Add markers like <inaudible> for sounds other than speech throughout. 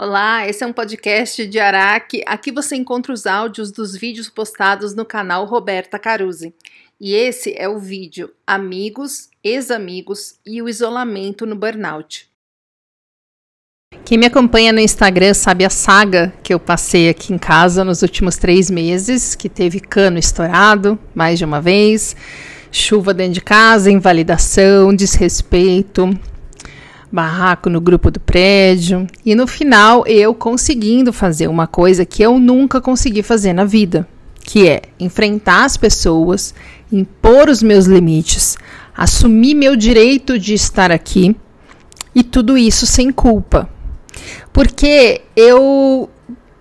Olá, esse é um podcast de Araque. Aqui você encontra os áudios dos vídeos postados no canal Roberta Caruzzi. E esse é o vídeo Amigos, Ex-Amigos e o Isolamento no Burnout. Quem me acompanha no Instagram sabe a saga que eu passei aqui em casa nos últimos três meses, que teve cano estourado mais de uma vez, chuva dentro de casa, invalidação, desrespeito, barraco no grupo do prédio e no final eu conseguindo fazer uma coisa que eu nunca consegui fazer na vida, que é enfrentar as pessoas, impor os meus limites, assumir meu direito de estar aqui e tudo isso sem culpa. Porque eu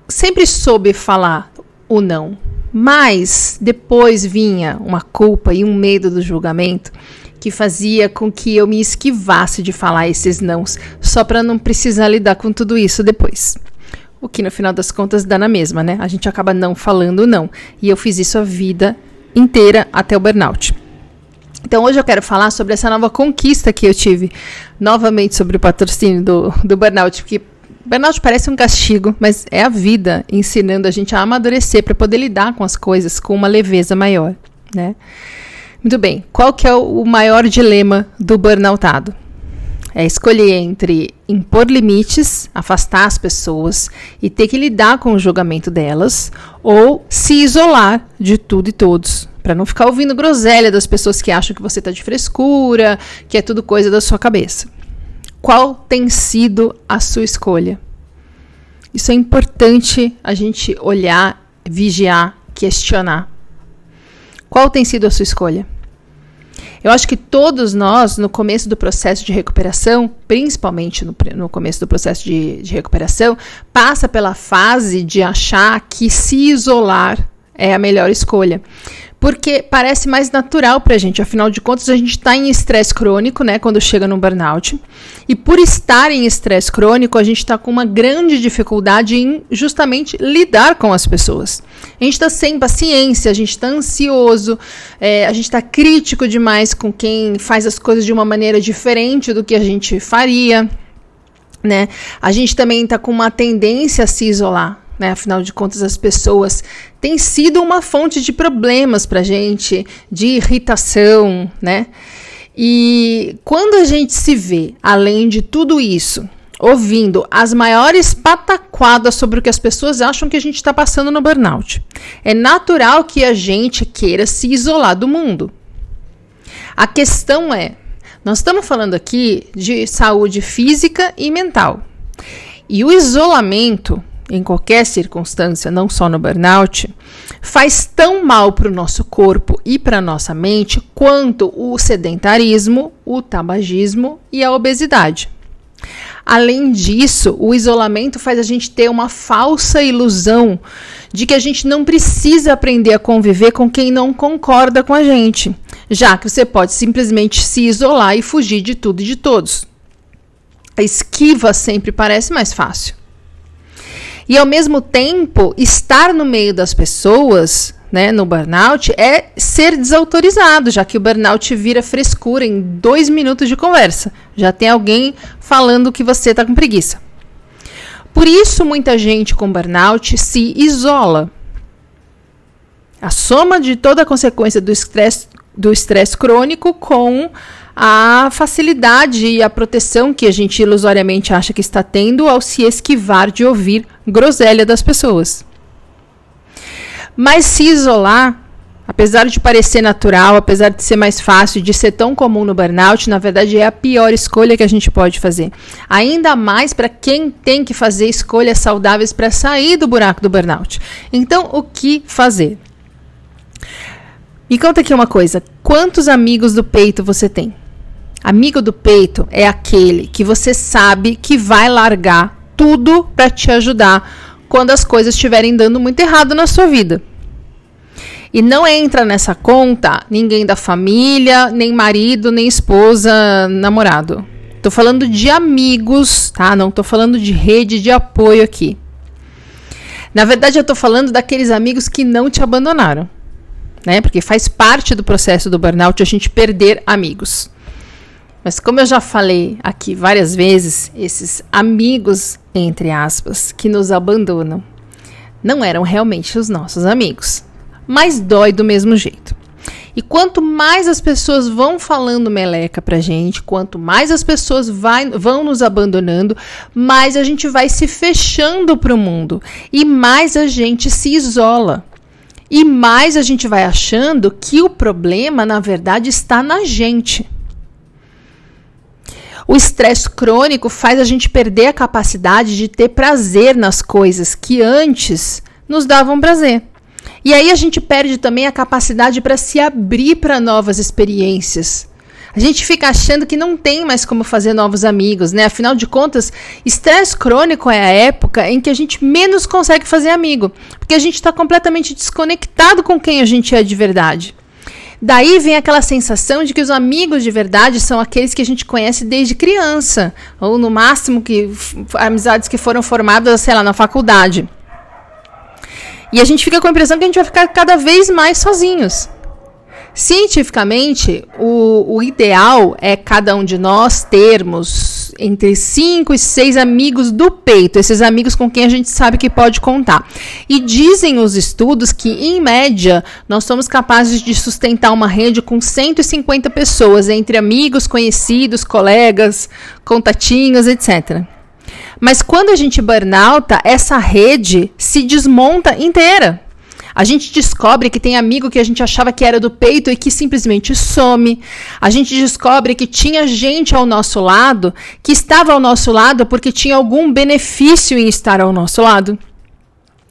sempre soube falar o não, mas depois vinha uma culpa e um medo do julgamento que fazia com que eu me esquivasse de falar esses nãos, só para não precisar lidar com tudo isso depois. O que no final das contas dá na mesma, né? A gente acaba não falando não. E eu fiz isso a vida inteira até o burnout. Então hoje eu quero falar sobre essa nova conquista que eu tive novamente sobre o patrocínio do, do burnout, porque burnout parece um castigo, mas é a vida ensinando a gente a amadurecer para poder lidar com as coisas com uma leveza maior, né? Muito bem, qual que é o maior dilema do burnoutado? É escolher entre impor limites, afastar as pessoas e ter que lidar com o julgamento delas, ou se isolar de tudo e todos, para não ficar ouvindo groselha das pessoas que acham que você está de frescura, que é tudo coisa da sua cabeça. Qual tem sido a sua escolha? Isso é importante a gente olhar, vigiar, questionar. Qual tem sido a sua escolha? Eu acho que todos nós, no começo do processo de recuperação, principalmente no, no começo do processo de, de recuperação, passa pela fase de achar que se isolar é a melhor escolha porque parece mais natural para a gente. Afinal de contas, a gente está em estresse crônico, né, quando chega no burnout. E por estar em estresse crônico, a gente está com uma grande dificuldade em justamente lidar com as pessoas. A gente está sem paciência, a gente está ansioso, é, a gente está crítico demais com quem faz as coisas de uma maneira diferente do que a gente faria. Né? A gente também está com uma tendência a se isolar né? Afinal de contas, as pessoas têm sido uma fonte de problemas para gente, de irritação, né? E quando a gente se vê, além de tudo isso, ouvindo as maiores pataquadas sobre o que as pessoas acham que a gente está passando no burnout, é natural que a gente queira se isolar do mundo. A questão é, nós estamos falando aqui de saúde física e mental. E o isolamento em qualquer circunstância, não só no burnout, faz tão mal para o nosso corpo e para a nossa mente quanto o sedentarismo, o tabagismo e a obesidade. Além disso, o isolamento faz a gente ter uma falsa ilusão de que a gente não precisa aprender a conviver com quem não concorda com a gente, já que você pode simplesmente se isolar e fugir de tudo e de todos. A esquiva sempre parece mais fácil. E ao mesmo tempo, estar no meio das pessoas, né, no burnout, é ser desautorizado, já que o burnout vira frescura em dois minutos de conversa. Já tem alguém falando que você está com preguiça. Por isso, muita gente com burnout se isola. A soma de toda a consequência do estresse do estresse crônico com a facilidade e a proteção que a gente ilusoriamente acha que está tendo ao se esquivar de ouvir groselha das pessoas. Mas se isolar, apesar de parecer natural, apesar de ser mais fácil, de ser tão comum no burnout, na verdade é a pior escolha que a gente pode fazer. Ainda mais para quem tem que fazer escolhas saudáveis para sair do buraco do burnout. Então, o que fazer? Me conta aqui uma coisa: quantos amigos do peito você tem? Amigo do peito é aquele que você sabe que vai largar tudo para te ajudar quando as coisas estiverem dando muito errado na sua vida. E não entra nessa conta ninguém da família, nem marido, nem esposa, namorado. Tô falando de amigos, tá? Não tô falando de rede de apoio aqui. Na verdade, eu tô falando daqueles amigos que não te abandonaram, né? Porque faz parte do processo do burnout a gente perder amigos. Mas como eu já falei aqui várias vezes, esses amigos, entre aspas, que nos abandonam, não eram realmente os nossos amigos. Mas dói do mesmo jeito. E quanto mais as pessoas vão falando meleca pra gente, quanto mais as pessoas vai, vão nos abandonando, mais a gente vai se fechando pro mundo e mais a gente se isola. E mais a gente vai achando que o problema, na verdade, está na gente. O estresse crônico faz a gente perder a capacidade de ter prazer nas coisas que antes nos davam prazer. E aí a gente perde também a capacidade para se abrir para novas experiências. A gente fica achando que não tem mais como fazer novos amigos, né? Afinal de contas, estresse crônico é a época em que a gente menos consegue fazer amigo, porque a gente está completamente desconectado com quem a gente é de verdade. Daí vem aquela sensação de que os amigos de verdade são aqueles que a gente conhece desde criança, ou no máximo que amizades que foram formadas, sei lá, na faculdade. E a gente fica com a impressão que a gente vai ficar cada vez mais sozinhos. Cientificamente, o, o ideal é cada um de nós termos entre 5 e 6 amigos do peito, esses amigos com quem a gente sabe que pode contar. E dizem os estudos que, em média, nós somos capazes de sustentar uma rede com 150 pessoas, entre amigos, conhecidos, colegas, contatinhos, etc. Mas quando a gente burnouta, essa rede se desmonta inteira. A gente descobre que tem amigo que a gente achava que era do peito e que simplesmente some. A gente descobre que tinha gente ao nosso lado que estava ao nosso lado porque tinha algum benefício em estar ao nosso lado.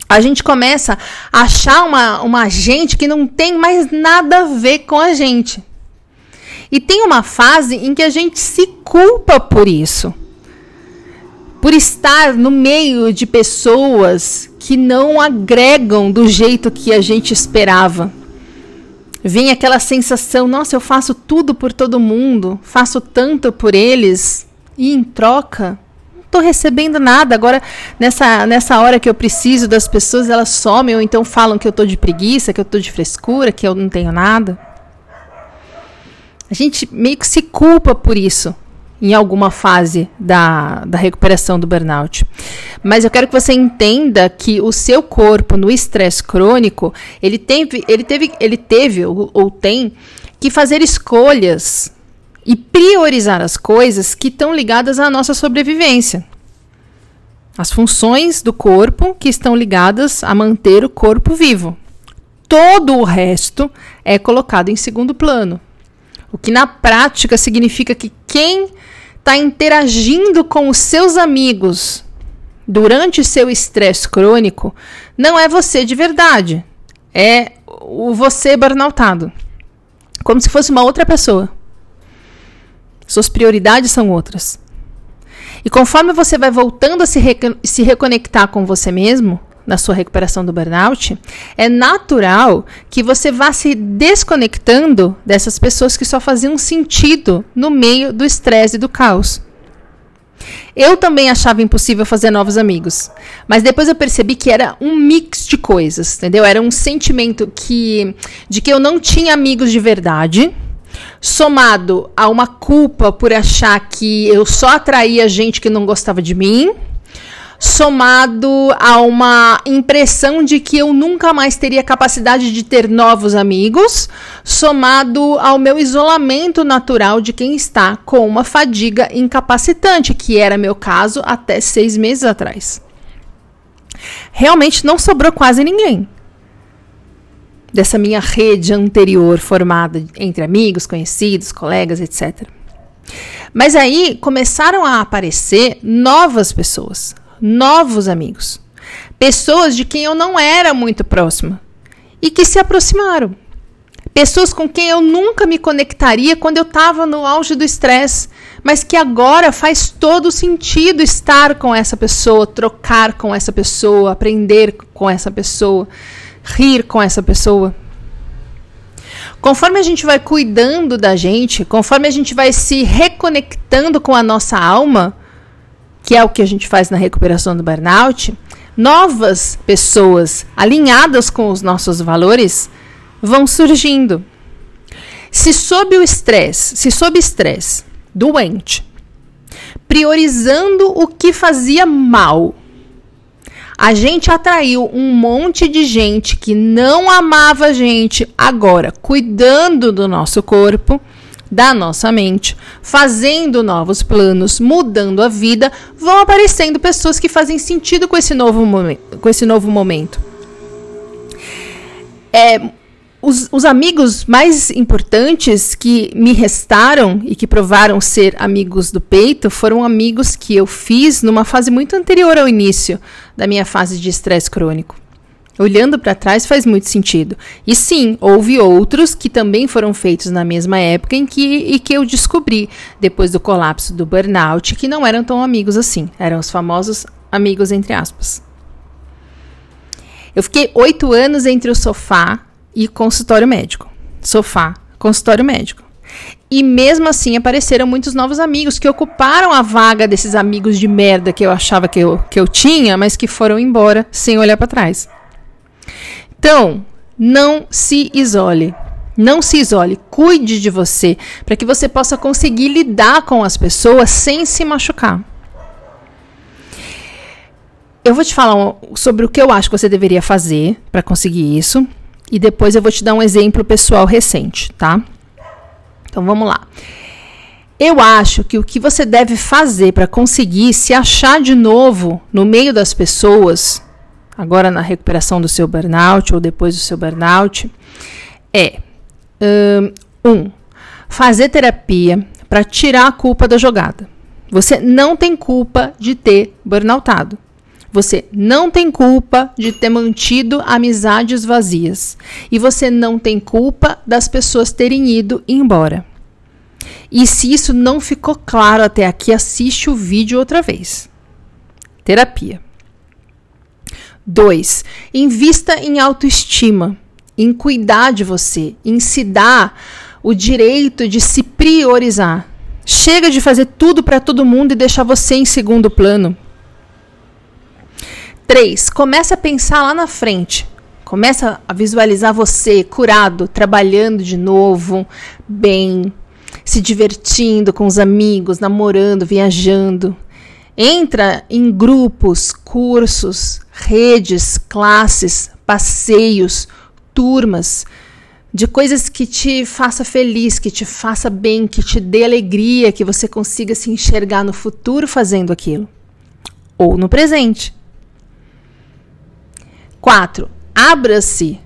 A gente começa a achar uma, uma gente que não tem mais nada a ver com a gente. E tem uma fase em que a gente se culpa por isso por estar no meio de pessoas que não agregam do jeito que a gente esperava. Vem aquela sensação, nossa, eu faço tudo por todo mundo, faço tanto por eles e em troca não estou recebendo nada. Agora, nessa, nessa hora que eu preciso das pessoas, elas somem ou então falam que eu estou de preguiça, que eu estou de frescura, que eu não tenho nada. A gente meio que se culpa por isso em alguma fase da, da recuperação do burnout. Mas eu quero que você entenda que o seu corpo no estresse crônico, ele teve, ele teve, ele teve ou, ou tem que fazer escolhas e priorizar as coisas que estão ligadas à nossa sobrevivência. As funções do corpo que estão ligadas a manter o corpo vivo. Todo o resto é colocado em segundo plano. O que na prática significa que quem está interagindo com os seus amigos durante seu estresse crônico não é você de verdade. É o você burnoutado. Como se fosse uma outra pessoa. Suas prioridades são outras. E conforme você vai voltando a se, se reconectar com você mesmo, na sua recuperação do burnout, é natural que você vá se desconectando dessas pessoas que só faziam sentido no meio do estresse e do caos. Eu também achava impossível fazer novos amigos, mas depois eu percebi que era um mix de coisas, entendeu? Era um sentimento que de que eu não tinha amigos de verdade, somado a uma culpa por achar que eu só atraía gente que não gostava de mim somado a uma impressão de que eu nunca mais teria capacidade de ter novos amigos, somado ao meu isolamento natural de quem está com uma fadiga incapacitante, que era meu caso até seis meses atrás. Realmente não sobrou quase ninguém dessa minha rede anterior formada entre amigos, conhecidos, colegas, etc. Mas aí começaram a aparecer novas pessoas, novos amigos. Pessoas de quem eu não era muito próxima e que se aproximaram. Pessoas com quem eu nunca me conectaria quando eu estava no auge do estresse, mas que agora faz todo sentido estar com essa pessoa, trocar com essa pessoa, aprender com essa pessoa, rir com essa pessoa. Conforme a gente vai cuidando da gente, conforme a gente vai se reconectando com a nossa alma, que é o que a gente faz na recuperação do burnout, novas pessoas alinhadas com os nossos valores vão surgindo. Se sob o estresse, se sob estresse, doente, priorizando o que fazia mal. A gente atraiu um monte de gente que não amava a gente agora, cuidando do nosso corpo, da nossa mente, fazendo novos planos, mudando a vida, vão aparecendo pessoas que fazem sentido com esse novo momento. Com esse novo momento. É, os, os, amigos mais importantes que me restaram e que provaram ser amigos do peito foram amigos que eu fiz numa fase muito anterior ao início da minha fase de estresse crônico. Olhando para trás faz muito sentido. E sim, houve outros que também foram feitos na mesma época em que, e que eu descobri, depois do colapso do burnout, que não eram tão amigos assim. Eram os famosos amigos entre aspas. Eu fiquei oito anos entre o sofá e consultório médico. Sofá, consultório médico. E mesmo assim apareceram muitos novos amigos que ocuparam a vaga desses amigos de merda que eu achava que eu, que eu tinha, mas que foram embora sem olhar para trás. Então, não se isole. Não se isole, cuide de você, para que você possa conseguir lidar com as pessoas sem se machucar. Eu vou te falar sobre o que eu acho que você deveria fazer para conseguir isso, e depois eu vou te dar um exemplo pessoal recente, tá? Então vamos lá. Eu acho que o que você deve fazer para conseguir se achar de novo no meio das pessoas, agora na recuperação do seu burnout ou depois do seu burnout, é um, fazer terapia para tirar a culpa da jogada. Você não tem culpa de ter burnoutado. Você não tem culpa de ter mantido amizades vazias. E você não tem culpa das pessoas terem ido embora. E se isso não ficou claro até aqui, assiste o vídeo outra vez. Terapia. 2. Invista em autoestima, em cuidar de você, em se dar o direito de se priorizar. Chega de fazer tudo para todo mundo e deixar você em segundo plano. 3. Começa a pensar lá na frente. Começa a visualizar você curado, trabalhando de novo, bem, se divertindo com os amigos, namorando, viajando. Entra em grupos, cursos, redes, classes, passeios, turmas de coisas que te faça feliz, que te faça bem, que te dê alegria, que você consiga se enxergar no futuro fazendo aquilo ou no presente. 4. Abra-se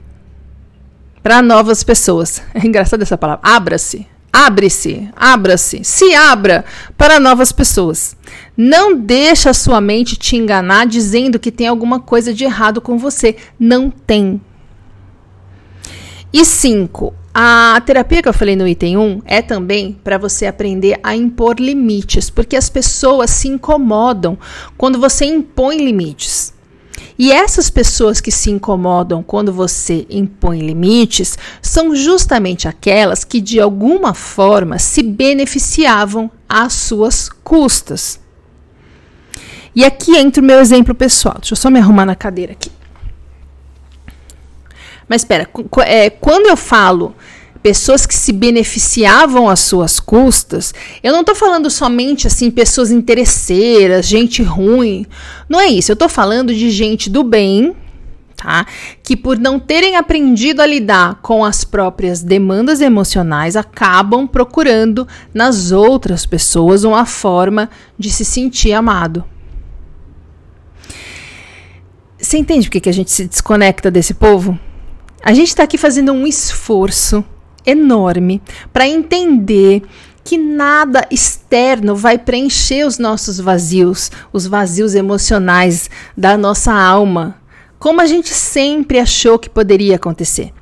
para novas pessoas. <laughs> É engraçada essa palavra. Abra-se. Abre-se, abra-se, se abra para novas pessoas. Não deixa a sua mente te enganar dizendo que tem alguma coisa de errado com você. Não tem. E cinco, a terapia que eu falei no item 1 é também para você aprender a impor limites, porque as pessoas se incomodam quando você impõe limites. E essas pessoas que se incomodam quando você impõe limites são justamente aquelas que de alguma forma se beneficiavam às suas custas. E aqui entra o meu exemplo pessoal. Deixa eu só me arrumar na cadeira aqui. Mas espera, é, quando eu falo pessoas que se beneficiavam às suas custas, eu não estou falando somente assim pessoas interesseiras, gente ruim. Não é isso. Eu estou falando de gente do bem, tá? Que por não terem aprendido a lidar com as próprias demandas emocionais, acabam procurando nas outras pessoas uma forma de se sentir amado. Você entende por que a gente se desconecta desse povo? A gente está aqui fazendo um esforço enorme para entender que nada externo vai preencher os nossos vazios, os vazios emocionais da nossa alma, como a gente sempre achou que poderia acontecer.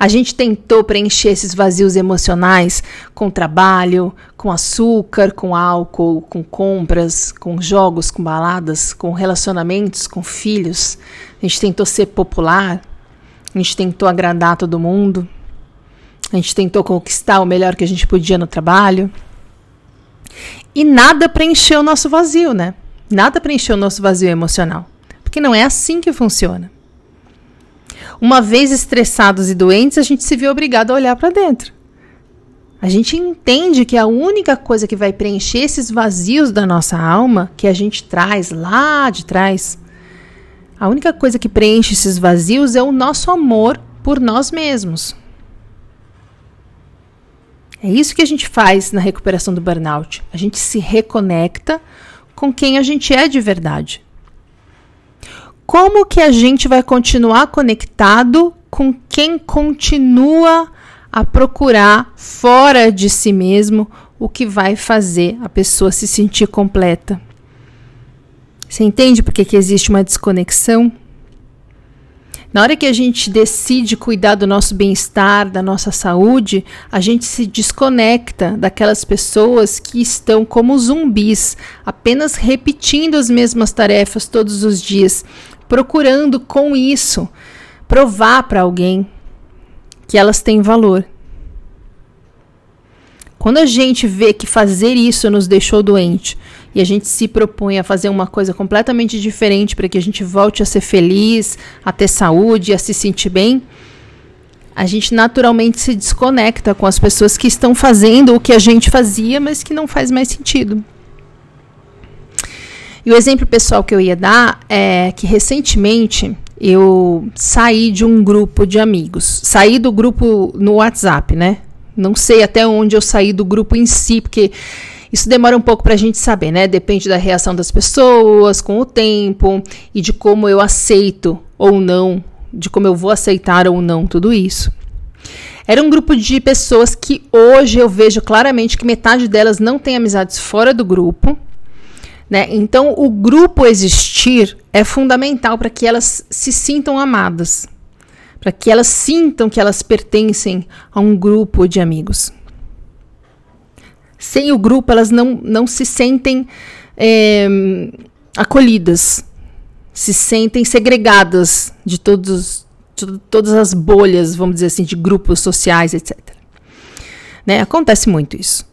A gente tentou preencher esses vazios emocionais com trabalho, com açúcar, com álcool, com compras, com jogos, com baladas, com relacionamentos, com filhos. A gente tentou ser popular, a gente tentou agradar todo mundo. A gente tentou conquistar o melhor que a gente podia no trabalho. E nada preencheu o nosso vazio, né? Nada preencheu o nosso vazio emocional. Porque não é assim que funciona. Uma vez estressados e doentes, a gente se vê obrigado a olhar para dentro. A gente entende que a única coisa que vai preencher esses vazios da nossa alma, que a gente traz lá de trás, a única coisa que preenche esses vazios é o nosso amor por nós mesmos. É isso que a gente faz na recuperação do burnout. A gente se reconecta com quem a gente é de verdade. Como que a gente vai continuar conectado com quem continua a procurar fora de si mesmo o que vai fazer a pessoa se sentir completa. Você entende por que, que existe uma desconexão? Na hora que a gente decide cuidar do nosso bem-estar, da nossa saúde, a gente se desconecta daquelas pessoas que estão como zumbis, apenas repetindo as mesmas tarefas todos os dias, procurando com isso provar para alguém que elas têm valor. Quando a gente vê que fazer isso nos deixou doente e a gente se propõe a fazer uma coisa completamente diferente para que a gente volte a ser feliz, a ter saúde, a se sentir bem, a gente naturalmente se desconecta com as pessoas que estão fazendo o que a gente fazia, mas que não faz mais sentido. E o exemplo pessoal que eu ia dar é que recentemente eu saí de um grupo de amigos. Saí do grupo no WhatsApp, né? Não sei até onde eu saí do grupo em si, porque isso demora um pouco para a gente saber, né? Depende da reação das pessoas com o tempo e de como eu aceito ou não, de como eu vou aceitar ou não tudo isso. Era um grupo de pessoas que hoje eu vejo claramente que metade delas não tem amizades fora do grupo né? Então, o grupo existir é fundamental para que elas se sintam amadas, para que elas sintam que elas pertencem a um grupo de amigos. Sem o grupo, elas não, não se sentem é, acolhidas, se sentem segregadas de, todos, de todas as bolhas, vamos dizer assim, de grupos sociais, etc. Né? Acontece muito isso.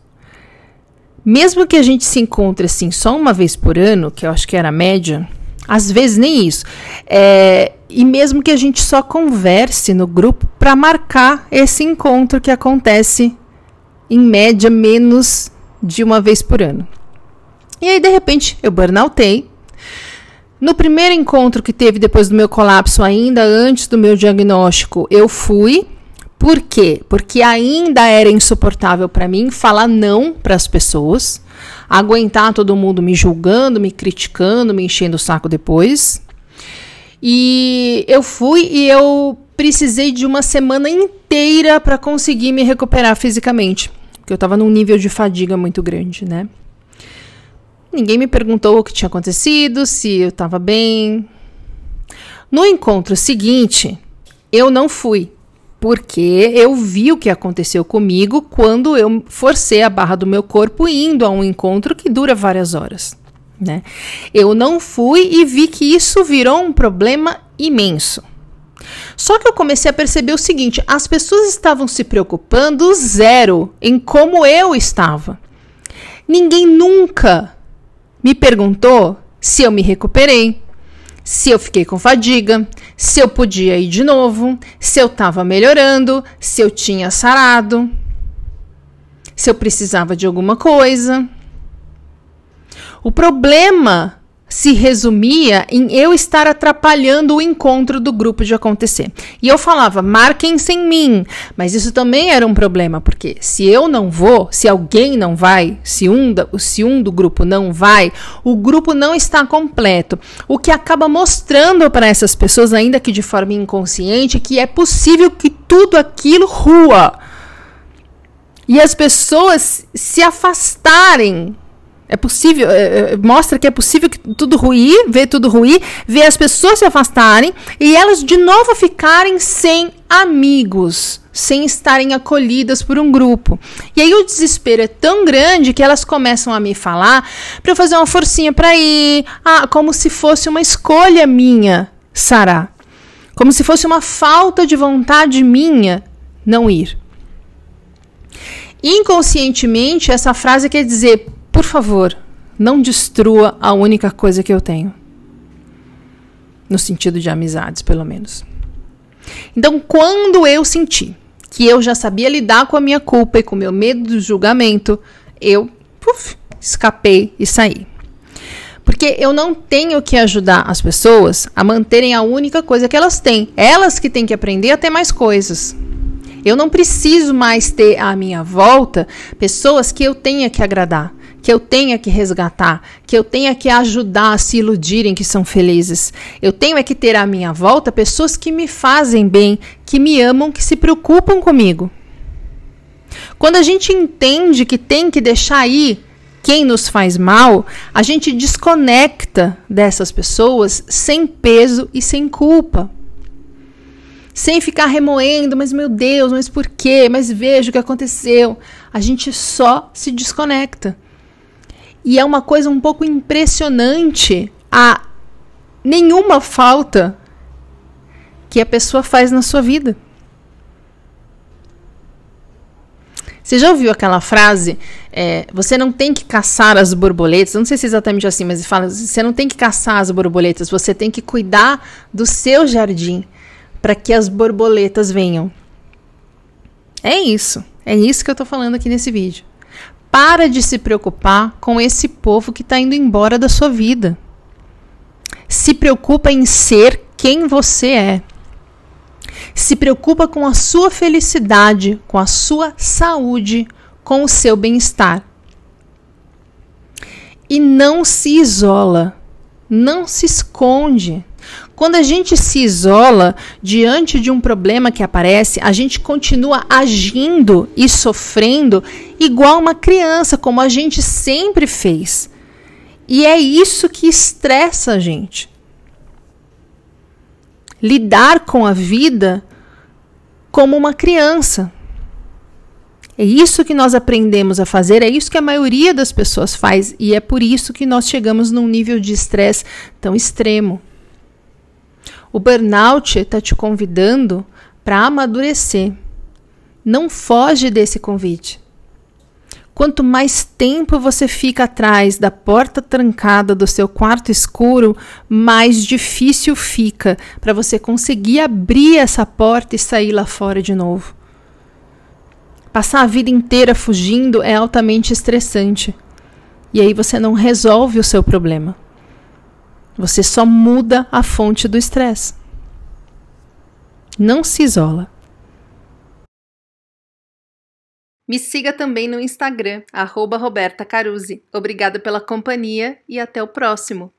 Mesmo que a gente se encontre assim só uma vez por ano, que eu acho que era a média, às vezes nem isso. É, e mesmo que a gente só converse no grupo para marcar esse encontro que acontece em média menos de uma vez por ano. E aí, de repente, eu burnoutei. No primeiro encontro que teve depois do meu colapso, ainda antes do meu diagnóstico, eu fui por quê? Porque ainda era insuportável para mim falar não para as pessoas, aguentar todo mundo me julgando, me criticando, me enchendo o saco depois. E eu fui e eu precisei de uma semana inteira para conseguir me recuperar fisicamente, porque eu estava num nível de fadiga muito grande, né? Ninguém me perguntou o que tinha acontecido, se eu estava bem. No encontro seguinte, eu não fui porque eu vi o que aconteceu comigo quando eu forcei a barra do meu corpo indo a um encontro que dura várias horas. Né? Eu não fui e vi que isso virou um problema imenso. Só que eu comecei a perceber o seguinte: as pessoas estavam se preocupando zero em como eu estava. Ninguém nunca me perguntou se eu me recuperei, se eu fiquei com fadiga, se eu podia ir de novo, se eu estava melhorando, se eu tinha sarado, se eu precisava de alguma coisa. O problema se resumia em eu estar atrapalhando o encontro do grupo de acontecer. E eu falava, marquem sem mim. Mas isso também era um problema, porque se eu não vou, se alguém não vai, se um, se um do grupo não vai, o grupo não está completo. O que acaba mostrando para essas pessoas, ainda que de forma inconsciente, que é possível que tudo aquilo rua. E as pessoas se afastarem é possível, é, é, mostra que é possível que tudo ruir, ver tudo ruir, ver as pessoas se afastarem e elas de novo ficarem sem amigos, sem estarem acolhidas por um grupo. E aí o desespero é tão grande que elas começam a me falar para eu fazer uma forcinha para ir, ah, como se fosse uma escolha minha, Sara. Como se fosse uma falta de vontade minha não ir. Inconscientemente, essa frase quer dizer por favor, não destrua a única coisa que eu tenho. No sentido de amizades, pelo menos. Então, quando eu senti que eu já sabia lidar com a minha culpa e com o meu medo do julgamento, eu puf, escapei e saí. Porque eu não tenho que ajudar as pessoas a manterem a única coisa que elas têm. Elas que têm que aprender a ter mais coisas. Eu não preciso mais ter à minha volta pessoas que eu tenha que agradar, que eu tenha que resgatar, que eu tenha que ajudar a se iludirem que são felizes. Eu tenho é que ter à minha volta pessoas que me fazem bem, que me amam, que se preocupam comigo. Quando a gente entende que tem que deixar ir quem nos faz mal, a gente desconecta dessas pessoas sem peso e sem culpa sem ficar remoendo, mas meu Deus, mas por quê? Mas veja o que aconteceu. A gente só se desconecta. E é uma coisa um pouco impressionante a nenhuma falta que a pessoa faz na sua vida. Você já ouviu aquela frase? É, você não tem que caçar as borboletas. Não sei se é exatamente assim, mas fala: você não tem que caçar as borboletas, você tem que cuidar do seu jardim para que as borboletas venham. É isso. É isso que eu estou falando aqui nesse vídeo. Para de se preocupar com esse povo que está indo embora da sua vida. Se preocupa em ser quem você é. Se preocupa com a sua felicidade, com a sua saúde, com o seu bem-estar. E não se isola, não se esconde. Quando a gente se isola diante de um problema que aparece, a gente continua agindo e sofrendo igual uma criança, como a gente sempre fez. E é isso que estressa a gente. Lidar com a vida como uma criança. É isso que nós aprendemos a fazer, é isso que a maioria das pessoas faz e é por isso que nós chegamos num nível de estresse tão extremo. O burnout está te convidando para amadurecer. Não foge desse convite. Quanto mais tempo você fica atrás da porta trancada do seu quarto escuro, mais difícil fica para você conseguir abrir essa porta e sair lá fora de novo. Passar a vida inteira fugindo é altamente estressante. E aí você não resolve o seu problema. Você só muda a fonte do estresse. Não se isola. Me siga também no Instagram, arroba Roberta Caruzzi. Obrigada pela companhia e até o próximo.